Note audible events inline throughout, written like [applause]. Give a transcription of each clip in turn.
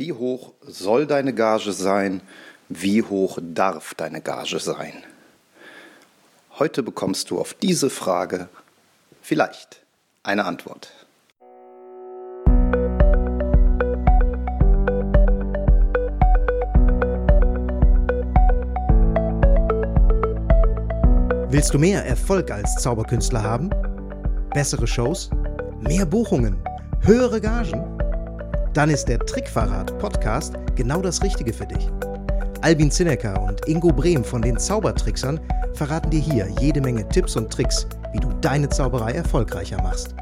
Wie hoch soll deine Gage sein? Wie hoch darf deine Gage sein? Heute bekommst du auf diese Frage vielleicht eine Antwort. Willst du mehr Erfolg als Zauberkünstler haben? Bessere Shows? Mehr Buchungen? Höhere Gagen? Dann ist der Trickverrat Podcast genau das Richtige für dich. Albin Zinecker und Ingo Brehm von den Zaubertricksern verraten dir hier jede Menge Tipps und Tricks, wie du deine Zauberei erfolgreicher machst.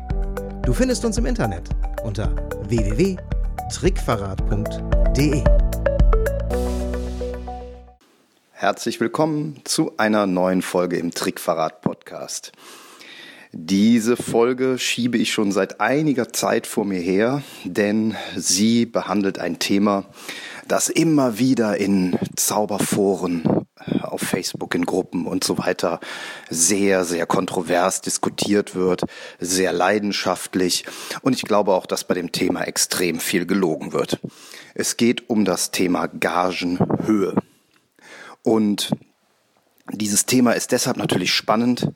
Du findest uns im Internet unter www.trickverrat.de. Herzlich willkommen zu einer neuen Folge im Trickverrat Podcast. Diese Folge schiebe ich schon seit einiger Zeit vor mir her, denn sie behandelt ein Thema, das immer wieder in Zauberforen, äh, auf Facebook, in Gruppen und so weiter sehr, sehr kontrovers diskutiert wird, sehr leidenschaftlich. Und ich glaube auch, dass bei dem Thema extrem viel gelogen wird. Es geht um das Thema Gagenhöhe. Und dieses Thema ist deshalb natürlich spannend,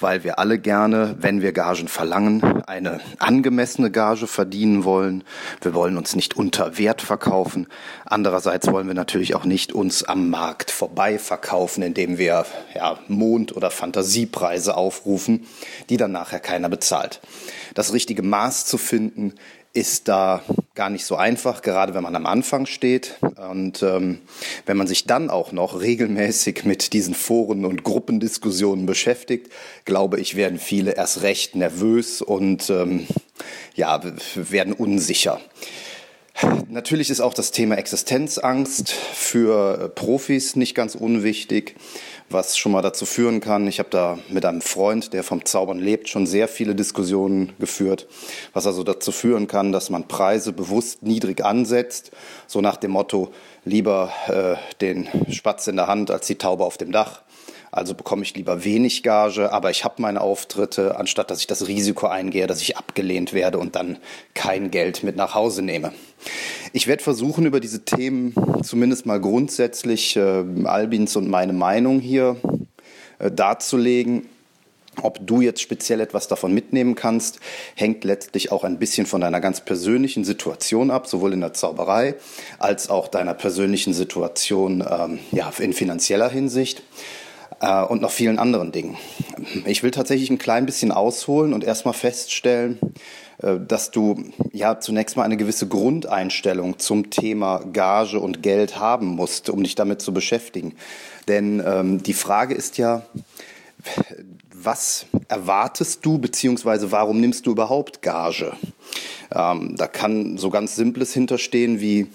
weil wir alle gerne, wenn wir Gagen verlangen, eine angemessene Gage verdienen wollen. Wir wollen uns nicht unter Wert verkaufen. Andererseits wollen wir natürlich auch nicht uns am Markt vorbei verkaufen, indem wir ja, Mond- oder Fantasiepreise aufrufen, die dann nachher keiner bezahlt. Das richtige Maß zu finden, ist da gar nicht so einfach, gerade wenn man am Anfang steht. Und ähm, wenn man sich dann auch noch regelmäßig mit diesen Foren und Gruppendiskussionen beschäftigt, glaube ich, werden viele erst recht nervös und ähm, ja, werden unsicher. Natürlich ist auch das Thema Existenzangst für Profis nicht ganz unwichtig was schon mal dazu führen kann. Ich habe da mit einem Freund, der vom Zaubern lebt, schon sehr viele Diskussionen geführt, was also dazu führen kann, dass man Preise bewusst niedrig ansetzt, so nach dem Motto lieber äh, den Spatz in der Hand als die Taube auf dem Dach. Also bekomme ich lieber wenig Gage, aber ich habe meine Auftritte, anstatt dass ich das Risiko eingehe, dass ich abgelehnt werde und dann kein Geld mit nach Hause nehme. Ich werde versuchen, über diese Themen zumindest mal grundsätzlich äh, Albins und meine Meinung hier äh, darzulegen. Ob du jetzt speziell etwas davon mitnehmen kannst, hängt letztlich auch ein bisschen von deiner ganz persönlichen Situation ab, sowohl in der Zauberei als auch deiner persönlichen Situation ähm, ja, in finanzieller Hinsicht äh, und noch vielen anderen Dingen. Ich will tatsächlich ein klein bisschen ausholen und erstmal feststellen, dass du ja zunächst mal eine gewisse Grundeinstellung zum Thema Gage und Geld haben musst, um dich damit zu beschäftigen. Denn ähm, die Frage ist ja, was erwartest du, beziehungsweise warum nimmst du überhaupt Gage? Ähm, da kann so ganz Simples hinterstehen wie,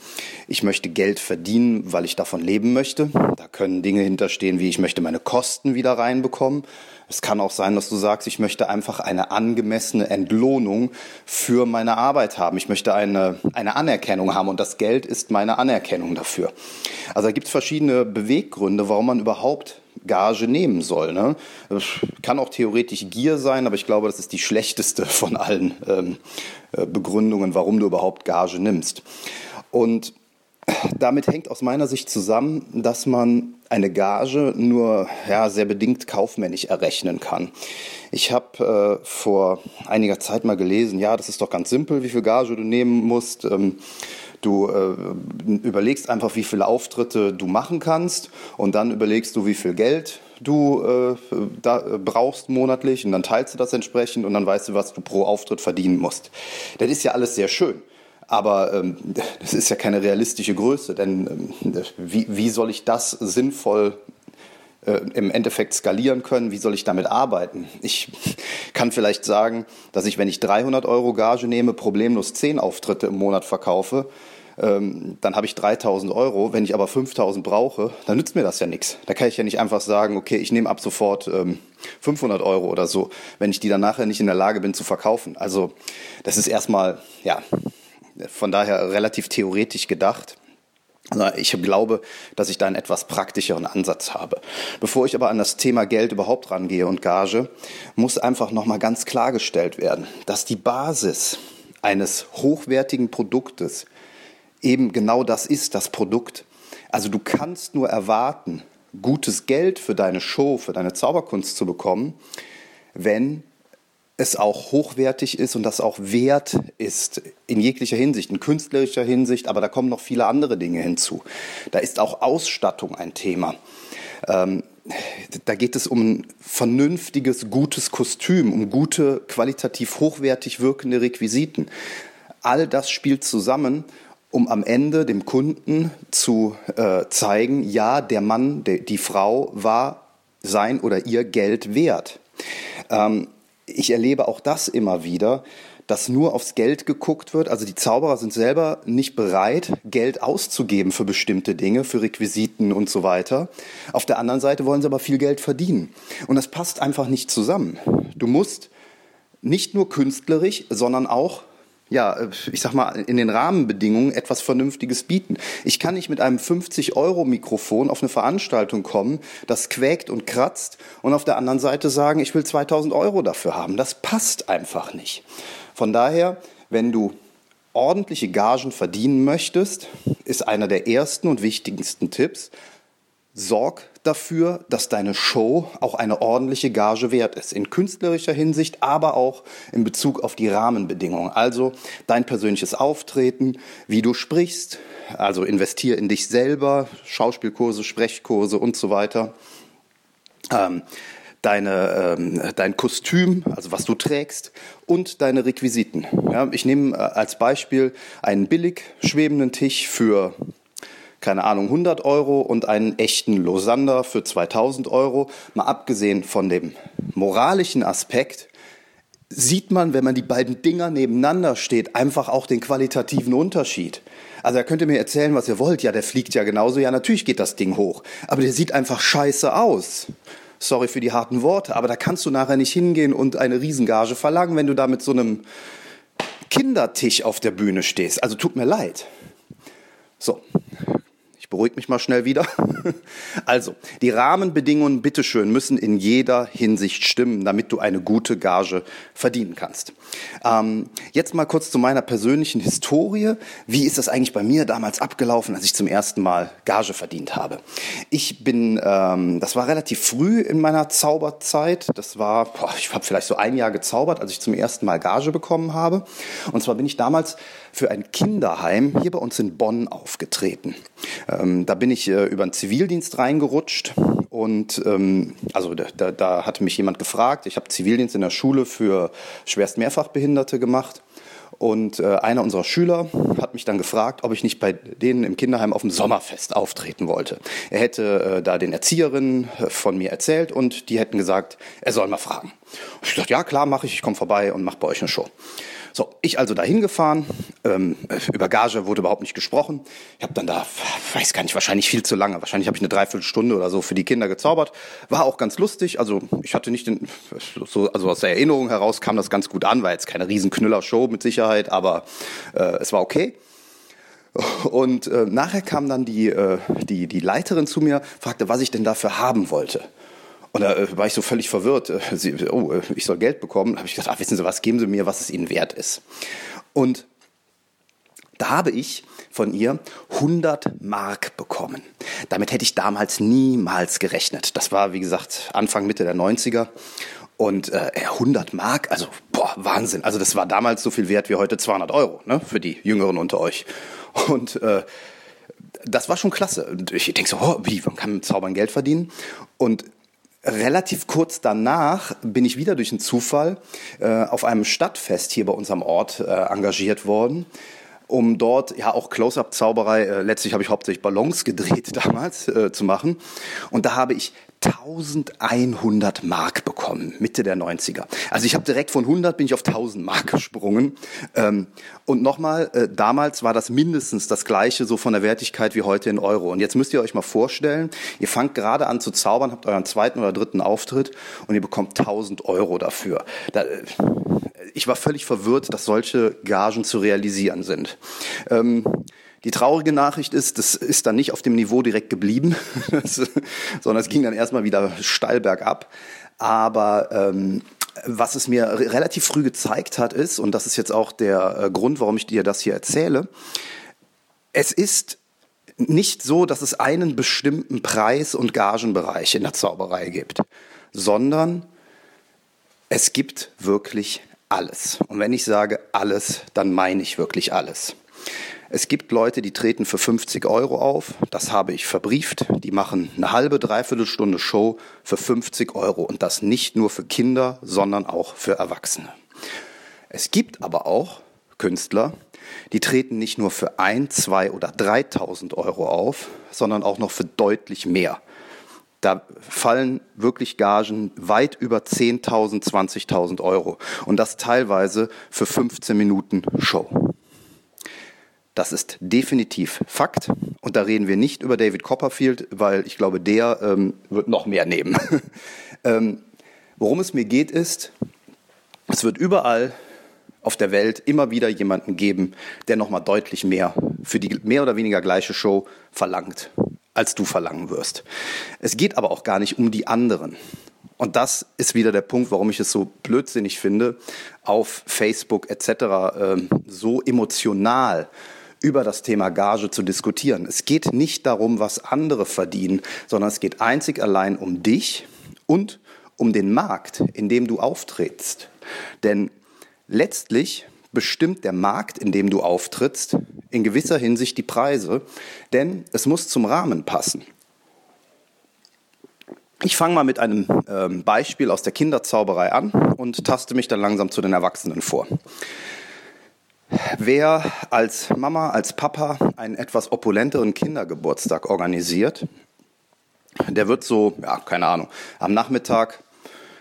ich möchte Geld verdienen, weil ich davon leben möchte. Da können Dinge hinterstehen wie, ich möchte meine Kosten wieder reinbekommen. Es kann auch sein, dass du sagst, ich möchte einfach eine angemessene Entlohnung für meine Arbeit haben. Ich möchte eine, eine Anerkennung haben und das Geld ist meine Anerkennung dafür. Also da gibt es verschiedene Beweggründe, warum man überhaupt Gage nehmen soll. Ne? Kann auch theoretisch Gier sein, aber ich glaube, das ist die schlechteste [laughs] von allen ähm, äh, Begründungen, warum du überhaupt Gage nimmst. Und damit hängt aus meiner Sicht zusammen, dass man eine Gage nur ja, sehr bedingt kaufmännisch errechnen kann. Ich habe äh, vor einiger Zeit mal gelesen, ja, das ist doch ganz simpel, wie viel Gage du nehmen musst. Ähm, Du äh, überlegst einfach, wie viele Auftritte du machen kannst und dann überlegst du, wie viel Geld du äh, da, äh, brauchst monatlich und dann teilst du das entsprechend und dann weißt du, was du pro Auftritt verdienen musst. Das ist ja alles sehr schön. Aber ähm, [laughs] das ist ja keine realistische Größe, denn ähm, wie, wie soll ich das sinnvoll äh, im Endeffekt skalieren können, wie soll ich damit arbeiten? Ich kann vielleicht sagen, dass ich, wenn ich 300 Euro Gage nehme, problemlos 10 Auftritte im Monat verkaufe, ähm, dann habe ich 3000 Euro. Wenn ich aber 5000 brauche, dann nützt mir das ja nichts. Da kann ich ja nicht einfach sagen, okay, ich nehme ab sofort ähm, 500 Euro oder so, wenn ich die dann nachher nicht in der Lage bin zu verkaufen. Also das ist erstmal, ja, von daher relativ theoretisch gedacht. Ich glaube, dass ich da einen etwas praktischeren Ansatz habe. Bevor ich aber an das Thema Geld überhaupt rangehe und Gage, muss einfach nochmal ganz klargestellt werden, dass die Basis eines hochwertigen Produktes eben genau das ist, das Produkt. Also du kannst nur erwarten, gutes Geld für deine Show, für deine Zauberkunst zu bekommen, wenn es auch hochwertig ist und das auch wert ist in jeglicher Hinsicht, in künstlerischer Hinsicht, aber da kommen noch viele andere Dinge hinzu. Da ist auch Ausstattung ein Thema. Ähm, da geht es um ein vernünftiges, gutes Kostüm, um gute, qualitativ hochwertig wirkende Requisiten. All das spielt zusammen, um am Ende dem Kunden zu äh, zeigen, ja, der Mann, der, die Frau war sein oder ihr Geld wert. Ähm, ich erlebe auch das immer wieder, dass nur aufs Geld geguckt wird. Also die Zauberer sind selber nicht bereit, Geld auszugeben für bestimmte Dinge, für Requisiten und so weiter. Auf der anderen Seite wollen sie aber viel Geld verdienen. Und das passt einfach nicht zusammen. Du musst nicht nur künstlerisch, sondern auch ja, ich sag mal, in den Rahmenbedingungen etwas Vernünftiges bieten. Ich kann nicht mit einem 50-Euro-Mikrofon auf eine Veranstaltung kommen, das quäkt und kratzt und auf der anderen Seite sagen, ich will 2000 Euro dafür haben. Das passt einfach nicht. Von daher, wenn du ordentliche Gagen verdienen möchtest, ist einer der ersten und wichtigsten Tipps, sorg dafür, dass deine Show auch eine ordentliche Gage wert ist. In künstlerischer Hinsicht, aber auch in Bezug auf die Rahmenbedingungen. Also dein persönliches Auftreten, wie du sprichst, also investier in dich selber, Schauspielkurse, Sprechkurse und so weiter. Ähm, deine, ähm, dein Kostüm, also was du trägst und deine Requisiten. Ja, ich nehme äh, als Beispiel einen billig schwebenden Tisch für keine Ahnung, 100 Euro und einen echten Losander für 2000 Euro. Mal abgesehen von dem moralischen Aspekt, sieht man, wenn man die beiden Dinger nebeneinander steht, einfach auch den qualitativen Unterschied. Also, da könnt ihr mir erzählen, was ihr wollt. Ja, der fliegt ja genauso. Ja, natürlich geht das Ding hoch. Aber der sieht einfach scheiße aus. Sorry für die harten Worte, aber da kannst du nachher nicht hingehen und eine Riesengage verlangen, wenn du da mit so einem Kindertisch auf der Bühne stehst. Also tut mir leid. So, ich beruhige mich mal schnell wieder. [laughs] Also, die Rahmenbedingungen, bitteschön, müssen in jeder Hinsicht stimmen, damit du eine gute Gage verdienen kannst. Ähm, jetzt mal kurz zu meiner persönlichen Historie. Wie ist das eigentlich bei mir damals abgelaufen, als ich zum ersten Mal Gage verdient habe? Ich bin, ähm, das war relativ früh in meiner Zauberzeit. Das war, boah, ich habe vielleicht so ein Jahr gezaubert, als ich zum ersten Mal Gage bekommen habe. Und zwar bin ich damals für ein Kinderheim hier bei uns in Bonn aufgetreten. Ähm, da bin ich äh, über den Zivildienst reingerutscht und ähm, also da, da hatte mich jemand gefragt. Ich habe Zivildienst in der Schule für schwerst Mehrfachbehinderte gemacht. Und äh, einer unserer Schüler hat mich dann gefragt, ob ich nicht bei denen im Kinderheim auf dem Sommerfest auftreten wollte. Er hätte äh, da den Erzieherinnen äh, von mir erzählt und die hätten gesagt, er soll mal fragen. Ich dachte, ja klar, mache ich, ich komme vorbei und mache bei euch eine Show. So, ich also dahin gefahren. Ähm, über Gage wurde überhaupt nicht gesprochen. Ich habe dann da, weiß gar nicht, wahrscheinlich viel zu lange. Wahrscheinlich habe ich eine Dreiviertelstunde oder so für die Kinder gezaubert. War auch ganz lustig. Also ich hatte nicht den, so, also aus der Erinnerung heraus kam das ganz gut an. War jetzt keine Riesenknüller-Show mit Sicherheit, aber äh, es war okay. Und äh, nachher kam dann die, äh, die, die Leiterin zu mir, fragte, was ich denn dafür haben wollte. Und da äh, war ich so völlig verwirrt. Äh, sie, oh, äh, ich soll Geld bekommen. Da habe ich gesagt, ach, wissen Sie was, geben Sie mir, was es Ihnen wert ist. Und da habe ich von ihr 100 Mark bekommen. Damit hätte ich damals niemals gerechnet. Das war, wie gesagt, Anfang, Mitte der 90er. Und äh, 100 Mark, also boah, Wahnsinn. Also das war damals so viel wert wie heute 200 Euro ne, für die Jüngeren unter euch. Und äh, das war schon klasse. Und ich denke so, oh, wie, man kann mit Zaubern Geld verdienen? Und Relativ kurz danach bin ich wieder durch einen Zufall äh, auf einem Stadtfest hier bei unserem Ort äh, engagiert worden um dort ja auch Close-up-Zauberei, äh, letztlich habe ich hauptsächlich Ballons gedreht [laughs] damals, äh, zu machen. Und da habe ich 1100 Mark bekommen, Mitte der 90er. Also ich habe direkt von 100 bin ich auf 1000 Mark gesprungen. Ähm, und nochmal, äh, damals war das mindestens das gleiche so von der Wertigkeit wie heute in Euro. Und jetzt müsst ihr euch mal vorstellen, ihr fangt gerade an zu zaubern, habt euren zweiten oder dritten Auftritt und ihr bekommt 1000 Euro dafür. Da, äh, ich war völlig verwirrt, dass solche Gagen zu realisieren sind. Ähm, die traurige Nachricht ist, das ist dann nicht auf dem Niveau direkt geblieben, [laughs] sondern es ging dann erstmal wieder steil bergab. Aber ähm, was es mir relativ früh gezeigt hat, ist, und das ist jetzt auch der äh, Grund, warum ich dir das hier erzähle, es ist nicht so, dass es einen bestimmten Preis- und Gagenbereich in der Zauberei gibt, sondern es gibt wirklich alles. Und wenn ich sage alles, dann meine ich wirklich alles. Es gibt Leute, die treten für 50 Euro auf. Das habe ich verbrieft. Die machen eine halbe, dreiviertel Stunde Show für 50 Euro. Und das nicht nur für Kinder, sondern auch für Erwachsene. Es gibt aber auch Künstler, die treten nicht nur für ein, zwei oder 3.000 Euro auf, sondern auch noch für deutlich mehr. Da fallen wirklich Gagen weit über 10.000, 20.000 Euro. Und das teilweise für 15 Minuten Show. Das ist definitiv Fakt. Und da reden wir nicht über David Copperfield, weil ich glaube, der ähm, wird noch mehr nehmen. [laughs] ähm, worum es mir geht, ist, es wird überall auf der Welt immer wieder jemanden geben, der nochmal deutlich mehr für die mehr oder weniger gleiche Show verlangt, als du verlangen wirst. Es geht aber auch gar nicht um die anderen. Und das ist wieder der Punkt, warum ich es so blödsinnig finde, auf Facebook etc. Äh, so emotional über das Thema Gage zu diskutieren. Es geht nicht darum, was andere verdienen, sondern es geht einzig allein um dich und um den Markt, in dem du auftrittst. Denn Letztlich bestimmt der Markt, in dem du auftrittst, in gewisser Hinsicht die Preise, denn es muss zum Rahmen passen. Ich fange mal mit einem ähm, Beispiel aus der Kinderzauberei an und taste mich dann langsam zu den Erwachsenen vor. Wer als Mama, als Papa einen etwas opulenteren Kindergeburtstag organisiert, der wird so, ja, keine Ahnung, am Nachmittag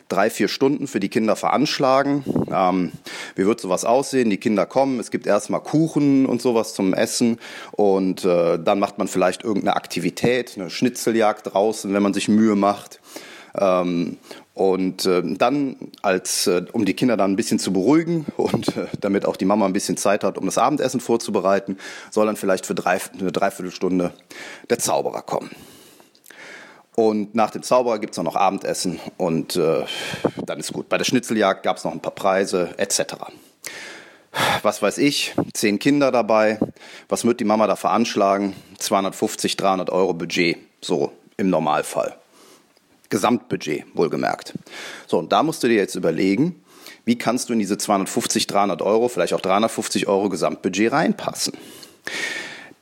drei, vier Stunden für die Kinder veranschlagen. Ähm, wie wird sowas aussehen? Die Kinder kommen, es gibt erstmal Kuchen und sowas zum Essen und äh, dann macht man vielleicht irgendeine Aktivität, eine Schnitzeljagd draußen, wenn man sich Mühe macht. Ähm, und äh, dann, als, äh, um die Kinder dann ein bisschen zu beruhigen [laughs] und äh, damit auch die Mama ein bisschen Zeit hat, um das Abendessen vorzubereiten, soll dann vielleicht für drei, eine Dreiviertelstunde der Zauberer kommen. Und nach dem Zauberer gibt's auch noch Abendessen und äh, dann ist gut. Bei der Schnitzeljagd gab's noch ein paar Preise etc. Was weiß ich, zehn Kinder dabei. Was wird die Mama da veranschlagen? 250, 300 Euro Budget, so im Normalfall. Gesamtbudget, wohlgemerkt. So, und da musst du dir jetzt überlegen, wie kannst du in diese 250, 300 Euro, vielleicht auch 350 Euro Gesamtbudget reinpassen?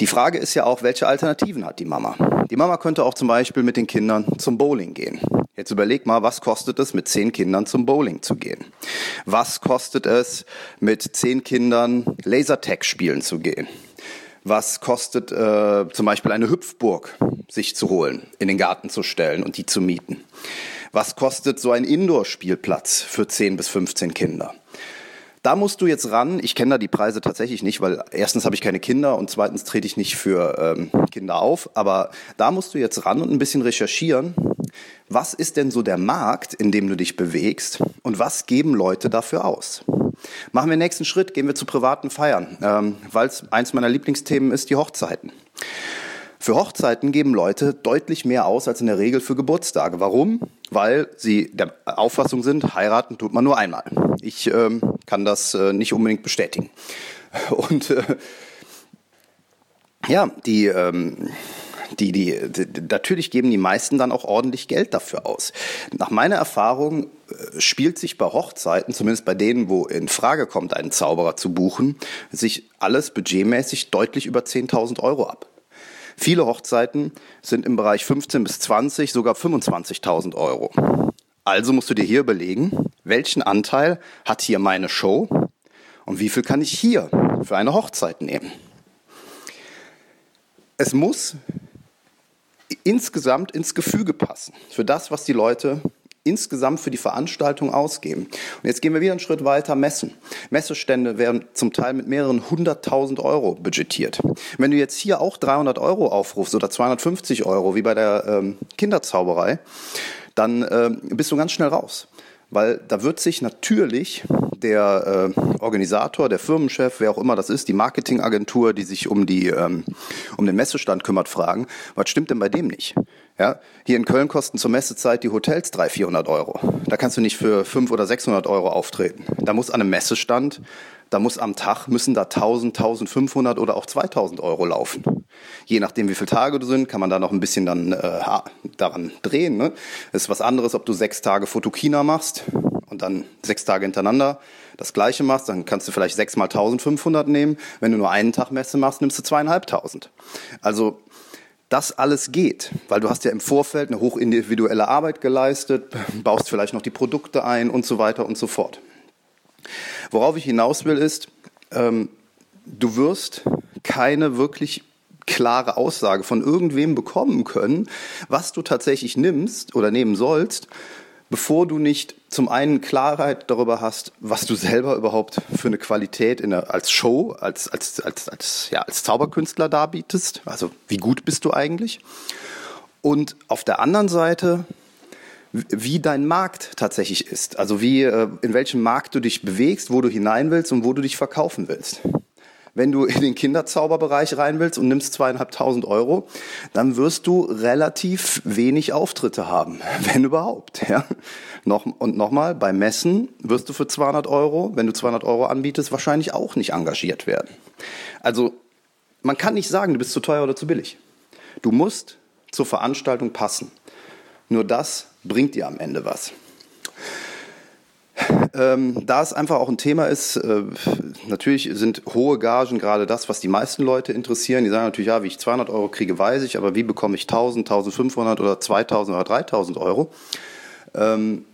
Die Frage ist ja auch, welche Alternativen hat die Mama? Die Mama könnte auch zum Beispiel mit den Kindern zum Bowling gehen. Jetzt überleg mal, was kostet es, mit zehn Kindern zum Bowling zu gehen? Was kostet es, mit zehn Kindern Lasertag spielen zu gehen? Was kostet äh, zum Beispiel eine Hüpfburg sich zu holen, in den Garten zu stellen und die zu mieten? Was kostet so ein Indoor-Spielplatz für 10 bis 15 Kinder? Da musst du jetzt ran. Ich kenne da die Preise tatsächlich nicht, weil erstens habe ich keine Kinder und zweitens trete ich nicht für ähm, Kinder auf. Aber da musst du jetzt ran und ein bisschen recherchieren. Was ist denn so der Markt, in dem du dich bewegst und was geben Leute dafür aus? Machen wir den nächsten Schritt, gehen wir zu privaten Feiern, ähm, weil es eins meiner Lieblingsthemen ist, die Hochzeiten. Für Hochzeiten geben Leute deutlich mehr aus als in der Regel für Geburtstage. Warum? Weil sie der Auffassung sind, heiraten tut man nur einmal. Ich ähm, kann das äh, nicht unbedingt bestätigen. [laughs] Und äh, ja, die, ähm, die, die, die, natürlich geben die meisten dann auch ordentlich Geld dafür aus. Nach meiner Erfahrung äh, spielt sich bei Hochzeiten, zumindest bei denen, wo in Frage kommt, einen Zauberer zu buchen, sich alles budgetmäßig deutlich über 10.000 Euro ab. Viele Hochzeiten sind im Bereich 15 bis 20, sogar 25.000 Euro. Also musst du dir hier überlegen, welchen Anteil hat hier meine Show und wie viel kann ich hier für eine Hochzeit nehmen. Es muss insgesamt ins Gefüge passen für das, was die Leute insgesamt für die Veranstaltung ausgeben. Und jetzt gehen wir wieder einen Schritt weiter, messen. Messestände werden zum Teil mit mehreren hunderttausend Euro budgetiert. Wenn du jetzt hier auch 300 Euro aufrufst oder 250 Euro, wie bei der ähm, Kinderzauberei, dann äh, bist du ganz schnell raus. Weil da wird sich natürlich der äh, Organisator, der Firmenchef, wer auch immer das ist, die Marketingagentur, die sich um, die, ähm, um den Messestand kümmert, fragen, was stimmt denn bei dem nicht? Ja, hier in Köln kosten zur Messezeit die Hotels 300, 400 Euro. Da kannst du nicht für 500 oder 600 Euro auftreten. Da muss an einem Messestand da muss am Tag müssen da 1000, 1500 oder auch 2000 Euro laufen. Je nachdem, wie viele Tage du sind, kann man da noch ein bisschen dann äh, daran drehen. Ne? Ist was anderes, ob du sechs Tage Fotokina machst und dann sechs Tage hintereinander das Gleiche machst, dann kannst du vielleicht sechs mal 1500 nehmen. Wenn du nur einen Tag Messe machst, nimmst du zweieinhalbtausend. Also das alles geht, weil du hast ja im Vorfeld eine hochindividuelle Arbeit geleistet, baust vielleicht noch die Produkte ein und so weiter und so fort. Worauf ich hinaus will ist, ähm, du wirst keine wirklich klare Aussage von irgendwem bekommen können, was du tatsächlich nimmst oder nehmen sollst, bevor du nicht zum einen Klarheit darüber hast, was du selber überhaupt für eine Qualität in der, als Show, als, als, als, als, ja, als Zauberkünstler darbietest. Also wie gut bist du eigentlich? Und auf der anderen Seite wie dein Markt tatsächlich ist. Also wie, äh, in welchem Markt du dich bewegst, wo du hinein willst und wo du dich verkaufen willst. Wenn du in den Kinderzauberbereich rein willst und nimmst zweieinhalbtausend Euro, dann wirst du relativ wenig Auftritte haben, [laughs] wenn überhaupt. Ja? Noch, und nochmal, bei Messen wirst du für 200 Euro, wenn du 200 Euro anbietest, wahrscheinlich auch nicht engagiert werden. Also man kann nicht sagen, du bist zu teuer oder zu billig. Du musst zur Veranstaltung passen. Nur das bringt dir am Ende was. Ähm, da es einfach auch ein Thema ist, äh, natürlich sind hohe Gagen gerade das, was die meisten Leute interessieren. Die sagen natürlich, ja, wie ich 200 Euro kriege, weiß ich, aber wie bekomme ich 1000, 1500 oder 2000 oder 3000 Euro? Ähm,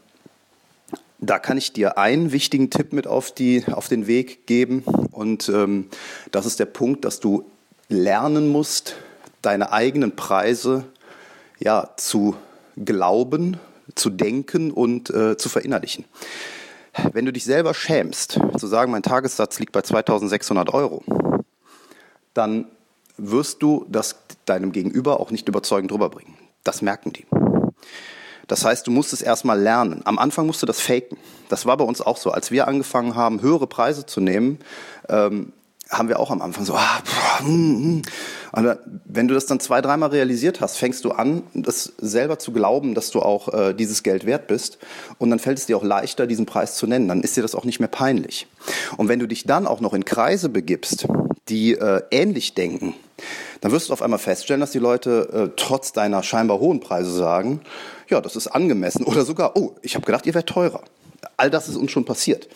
da kann ich dir einen wichtigen Tipp mit auf, die, auf den Weg geben und ähm, das ist der Punkt, dass du lernen musst, deine eigenen Preise ja, zu glauben, zu denken und äh, zu verinnerlichen. Wenn du dich selber schämst, zu sagen, mein Tagessatz liegt bei 2600 Euro, dann wirst du das deinem Gegenüber auch nicht überzeugend rüberbringen. Das merken die. Das heißt, du musst es erstmal lernen. Am Anfang musst du das faken. Das war bei uns auch so. Als wir angefangen haben, höhere Preise zu nehmen, ähm, haben wir auch am Anfang so, ah, boah, mm, mm. Aber wenn du das dann zwei, dreimal realisiert hast, fängst du an, das selber zu glauben, dass du auch äh, dieses Geld wert bist. Und dann fällt es dir auch leichter, diesen Preis zu nennen. Dann ist dir das auch nicht mehr peinlich. Und wenn du dich dann auch noch in Kreise begibst, die äh, ähnlich denken, dann wirst du auf einmal feststellen, dass die Leute äh, trotz deiner scheinbar hohen Preise sagen, ja, das ist angemessen oder sogar, oh, ich habe gedacht, ihr wärt teurer. All das ist uns schon passiert.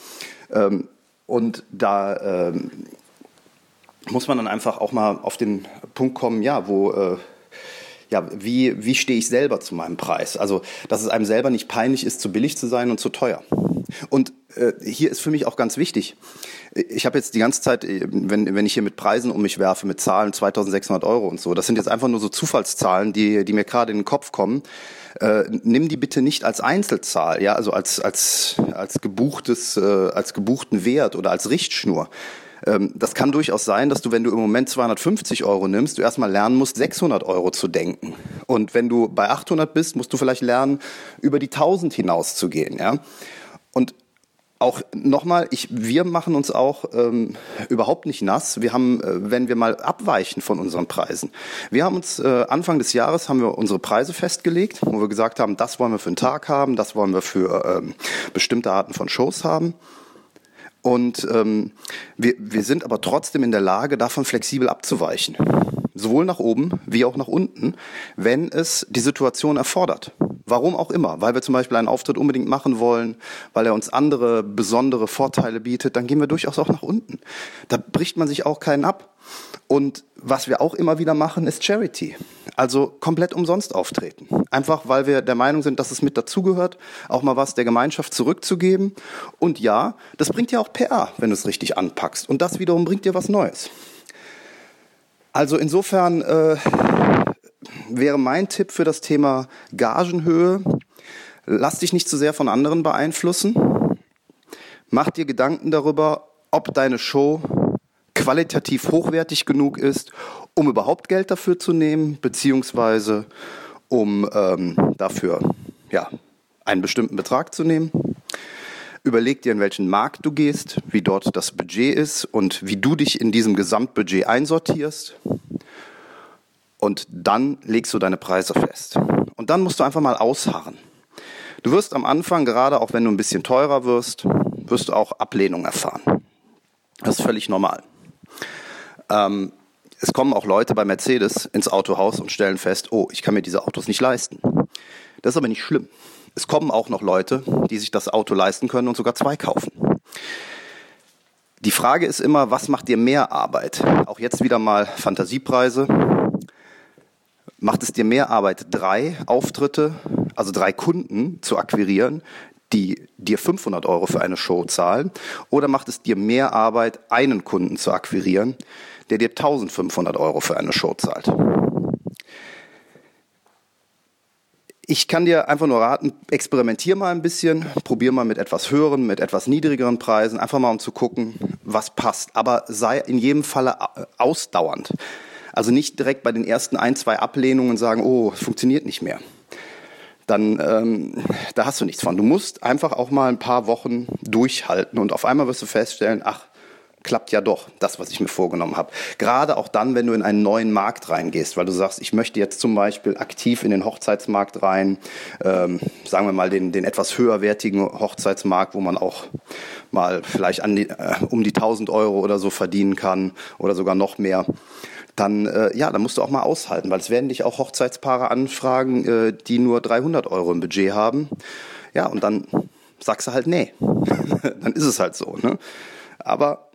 Ähm, und da ähm, muss man dann einfach auch mal auf den Punkt kommen, ja, wo äh, ja, wie, wie stehe ich selber zu meinem Preis? Also, dass es einem selber nicht peinlich ist, zu billig zu sein und zu teuer. Und äh, hier ist für mich auch ganz wichtig, ich habe jetzt die ganze Zeit, äh, wenn, wenn ich hier mit Preisen um mich werfe, mit Zahlen 2600 Euro und so, das sind jetzt einfach nur so Zufallszahlen, die, die mir gerade in den Kopf kommen. Äh, nimm die bitte nicht als Einzelzahl, ja, also als, als, als gebuchtes, äh, als gebuchten Wert oder als Richtschnur. Ähm, das kann durchaus sein, dass du, wenn du im Moment 250 Euro nimmst, du erstmal lernen musst, 600 Euro zu denken. Und wenn du bei 800 bist, musst du vielleicht lernen, über die 1000 hinaus zu gehen. Ja? Und auch nochmal, ich, wir machen uns auch ähm, überhaupt nicht nass. Wir haben, äh, wenn wir mal abweichen von unseren Preisen. Wir haben uns äh, Anfang des Jahres haben wir unsere Preise festgelegt, wo wir gesagt haben, das wollen wir für einen Tag haben, das wollen wir für ähm, bestimmte Arten von Shows haben. Und ähm, wir, wir sind aber trotzdem in der Lage, davon flexibel abzuweichen. Sowohl nach oben wie auch nach unten, wenn es die Situation erfordert. Warum auch immer. Weil wir zum Beispiel einen Auftritt unbedingt machen wollen, weil er uns andere besondere Vorteile bietet, dann gehen wir durchaus auch nach unten. Da bricht man sich auch keinen ab. Und was wir auch immer wieder machen, ist Charity. Also komplett umsonst auftreten. Einfach weil wir der Meinung sind, dass es mit dazugehört, auch mal was der Gemeinschaft zurückzugeben. Und ja, das bringt ja auch PR, wenn du es richtig anpackst. Und das wiederum bringt dir was Neues. Also insofern äh, wäre mein Tipp für das Thema Gagenhöhe, lass dich nicht zu sehr von anderen beeinflussen. Mach dir Gedanken darüber, ob deine Show qualitativ hochwertig genug ist, um überhaupt Geld dafür zu nehmen, beziehungsweise um ähm, dafür ja, einen bestimmten Betrag zu nehmen. Überleg dir, in welchen Markt du gehst, wie dort das Budget ist und wie du dich in diesem Gesamtbudget einsortierst. Und dann legst du deine Preise fest. Und dann musst du einfach mal ausharren. Du wirst am Anfang, gerade auch wenn du ein bisschen teurer wirst, wirst du auch Ablehnung erfahren. Das ist völlig normal. Ähm, es kommen auch Leute bei Mercedes ins Autohaus und stellen fest, oh, ich kann mir diese Autos nicht leisten. Das ist aber nicht schlimm. Es kommen auch noch Leute, die sich das Auto leisten können und sogar zwei kaufen. Die Frage ist immer, was macht dir mehr Arbeit? Auch jetzt wieder mal Fantasiepreise. Macht es dir mehr Arbeit, drei Auftritte, also drei Kunden zu akquirieren, die dir 500 Euro für eine Show zahlen? Oder macht es dir mehr Arbeit, einen Kunden zu akquirieren, der dir 1500 Euro für eine Show zahlt? Ich kann dir einfach nur raten, experimentier mal ein bisschen, probier mal mit etwas höheren, mit etwas niedrigeren Preisen, einfach mal um zu gucken, was passt. Aber sei in jedem Falle ausdauernd. Also nicht direkt bei den ersten ein, zwei Ablehnungen sagen, oh, es funktioniert nicht mehr. Dann, ähm, da hast du nichts von. Du musst einfach auch mal ein paar Wochen durchhalten und auf einmal wirst du feststellen, ach, klappt ja doch, das, was ich mir vorgenommen habe. Gerade auch dann, wenn du in einen neuen Markt reingehst, weil du sagst, ich möchte jetzt zum Beispiel aktiv in den Hochzeitsmarkt rein, ähm, sagen wir mal den, den etwas höherwertigen Hochzeitsmarkt, wo man auch mal vielleicht an die, äh, um die 1000 Euro oder so verdienen kann oder sogar noch mehr dann äh, ja, dann musst du auch mal aushalten, weil es werden dich auch Hochzeitspaare anfragen, äh, die nur 300 Euro im Budget haben. Ja, und dann sagst du halt nee. [laughs] dann ist es halt so. Ne? Aber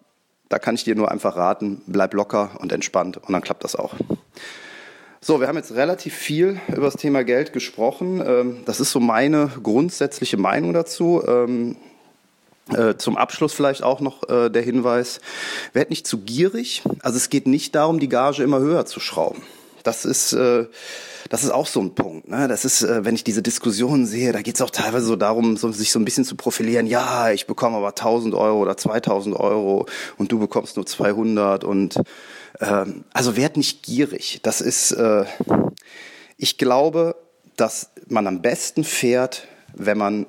da kann ich dir nur einfach raten, bleib locker und entspannt und dann klappt das auch. So, wir haben jetzt relativ viel über das Thema Geld gesprochen. Ähm, das ist so meine grundsätzliche Meinung dazu. Ähm, äh, zum Abschluss vielleicht auch noch äh, der Hinweis, werd nicht zu gierig. Also es geht nicht darum, die Gage immer höher zu schrauben. Das ist, äh, das ist auch so ein Punkt. Ne? Das ist, äh, wenn ich diese Diskussionen sehe, da geht es auch teilweise so darum, so, sich so ein bisschen zu profilieren. Ja, ich bekomme aber 1000 Euro oder 2000 Euro und du bekommst nur 200 und ähm, also werd nicht gierig. Das ist, äh, ich glaube, dass man am besten fährt, wenn man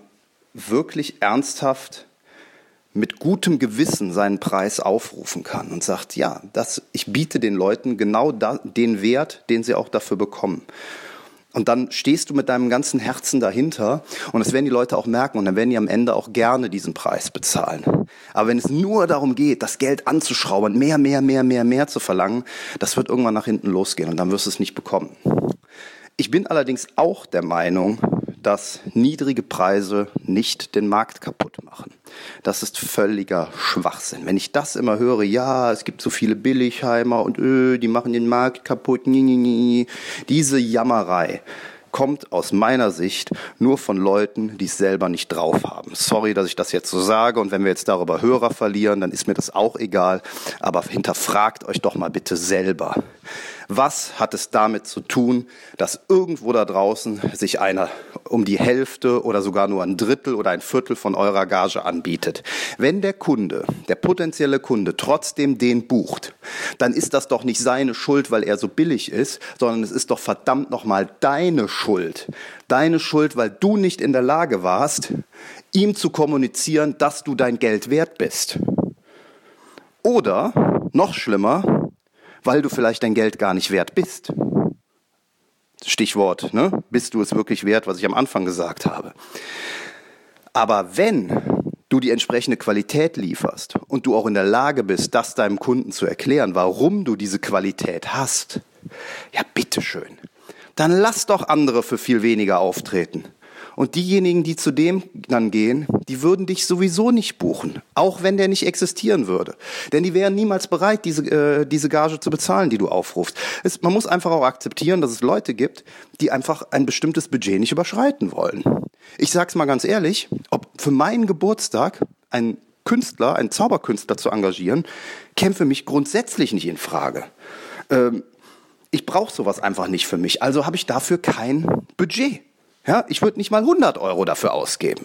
wirklich ernsthaft mit gutem Gewissen seinen Preis aufrufen kann und sagt, ja, das, ich biete den Leuten genau da, den Wert, den sie auch dafür bekommen. Und dann stehst du mit deinem ganzen Herzen dahinter und das werden die Leute auch merken und dann werden die am Ende auch gerne diesen Preis bezahlen. Aber wenn es nur darum geht, das Geld anzuschrauben, mehr, mehr, mehr, mehr, mehr zu verlangen, das wird irgendwann nach hinten losgehen und dann wirst du es nicht bekommen. Ich bin allerdings auch der Meinung, dass niedrige Preise nicht den Markt kaputt machen. Das ist völliger Schwachsinn. Wenn ich das immer höre, ja, es gibt so viele Billigheimer und öh, die machen den Markt kaputt, nie, nie, nie. diese Jammerei kommt aus meiner Sicht nur von Leuten, die es selber nicht drauf haben. Sorry, dass ich das jetzt so sage und wenn wir jetzt darüber Hörer verlieren, dann ist mir das auch egal, aber hinterfragt euch doch mal bitte selber. Was hat es damit zu tun, dass irgendwo da draußen sich einer um die Hälfte oder sogar nur ein Drittel oder ein Viertel von eurer Gage anbietet? Wenn der Kunde, der potenzielle Kunde trotzdem den bucht, dann ist das doch nicht seine Schuld, weil er so billig ist, sondern es ist doch verdammt nochmal deine Schuld. Deine Schuld, weil du nicht in der Lage warst, ihm zu kommunizieren, dass du dein Geld wert bist. Oder, noch schlimmer, weil du vielleicht dein Geld gar nicht wert bist. Stichwort, ne? Bist du es wirklich wert, was ich am Anfang gesagt habe? Aber wenn du die entsprechende Qualität lieferst und du auch in der Lage bist, das deinem Kunden zu erklären, warum du diese Qualität hast, ja, bitteschön. Dann lass doch andere für viel weniger auftreten. Und diejenigen, die zu dem dann gehen, die würden dich sowieso nicht buchen, auch wenn der nicht existieren würde. Denn die wären niemals bereit, diese, äh, diese Gage zu bezahlen, die du aufrufst. Es, man muss einfach auch akzeptieren, dass es Leute gibt, die einfach ein bestimmtes Budget nicht überschreiten wollen. Ich sag's mal ganz ehrlich, ob für meinen Geburtstag ein Künstler, einen Zauberkünstler zu engagieren, käme für mich grundsätzlich nicht in Frage. Ähm, ich brauche sowas einfach nicht für mich, also habe ich dafür kein Budget. Ja, ich würde nicht mal 100 Euro dafür ausgeben.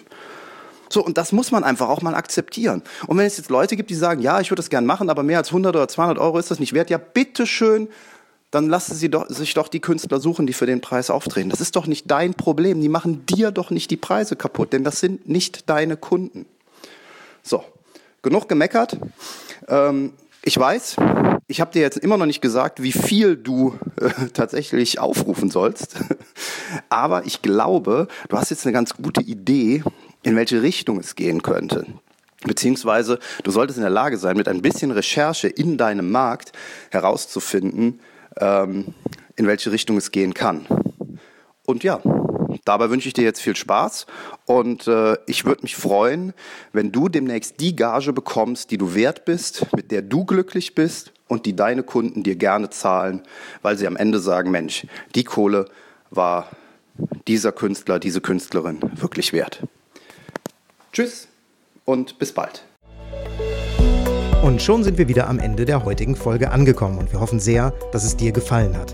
So, und das muss man einfach auch mal akzeptieren. Und wenn es jetzt Leute gibt, die sagen, ja, ich würde das gern machen, aber mehr als 100 oder 200 Euro ist das nicht wert, ja, bitteschön, dann lassen Sie doch, sich doch die Künstler suchen, die für den Preis auftreten. Das ist doch nicht dein Problem. Die machen dir doch nicht die Preise kaputt, denn das sind nicht deine Kunden. So, genug gemeckert. Ähm, ich weiß, ich habe dir jetzt immer noch nicht gesagt, wie viel du äh, [laughs] tatsächlich aufrufen sollst. [laughs] Aber ich glaube, du hast jetzt eine ganz gute Idee, in welche Richtung es gehen könnte. Beziehungsweise du solltest in der Lage sein, mit ein bisschen Recherche in deinem Markt herauszufinden, ähm, in welche Richtung es gehen kann. Und ja, dabei wünsche ich dir jetzt viel Spaß und äh, ich würde mich freuen, wenn du demnächst die Gage bekommst, die du wert bist, mit der du glücklich bist und die deine Kunden dir gerne zahlen, weil sie am Ende sagen, Mensch, die Kohle war dieser Künstler, diese Künstlerin wirklich wert. Tschüss und bis bald. Und schon sind wir wieder am Ende der heutigen Folge angekommen und wir hoffen sehr, dass es dir gefallen hat.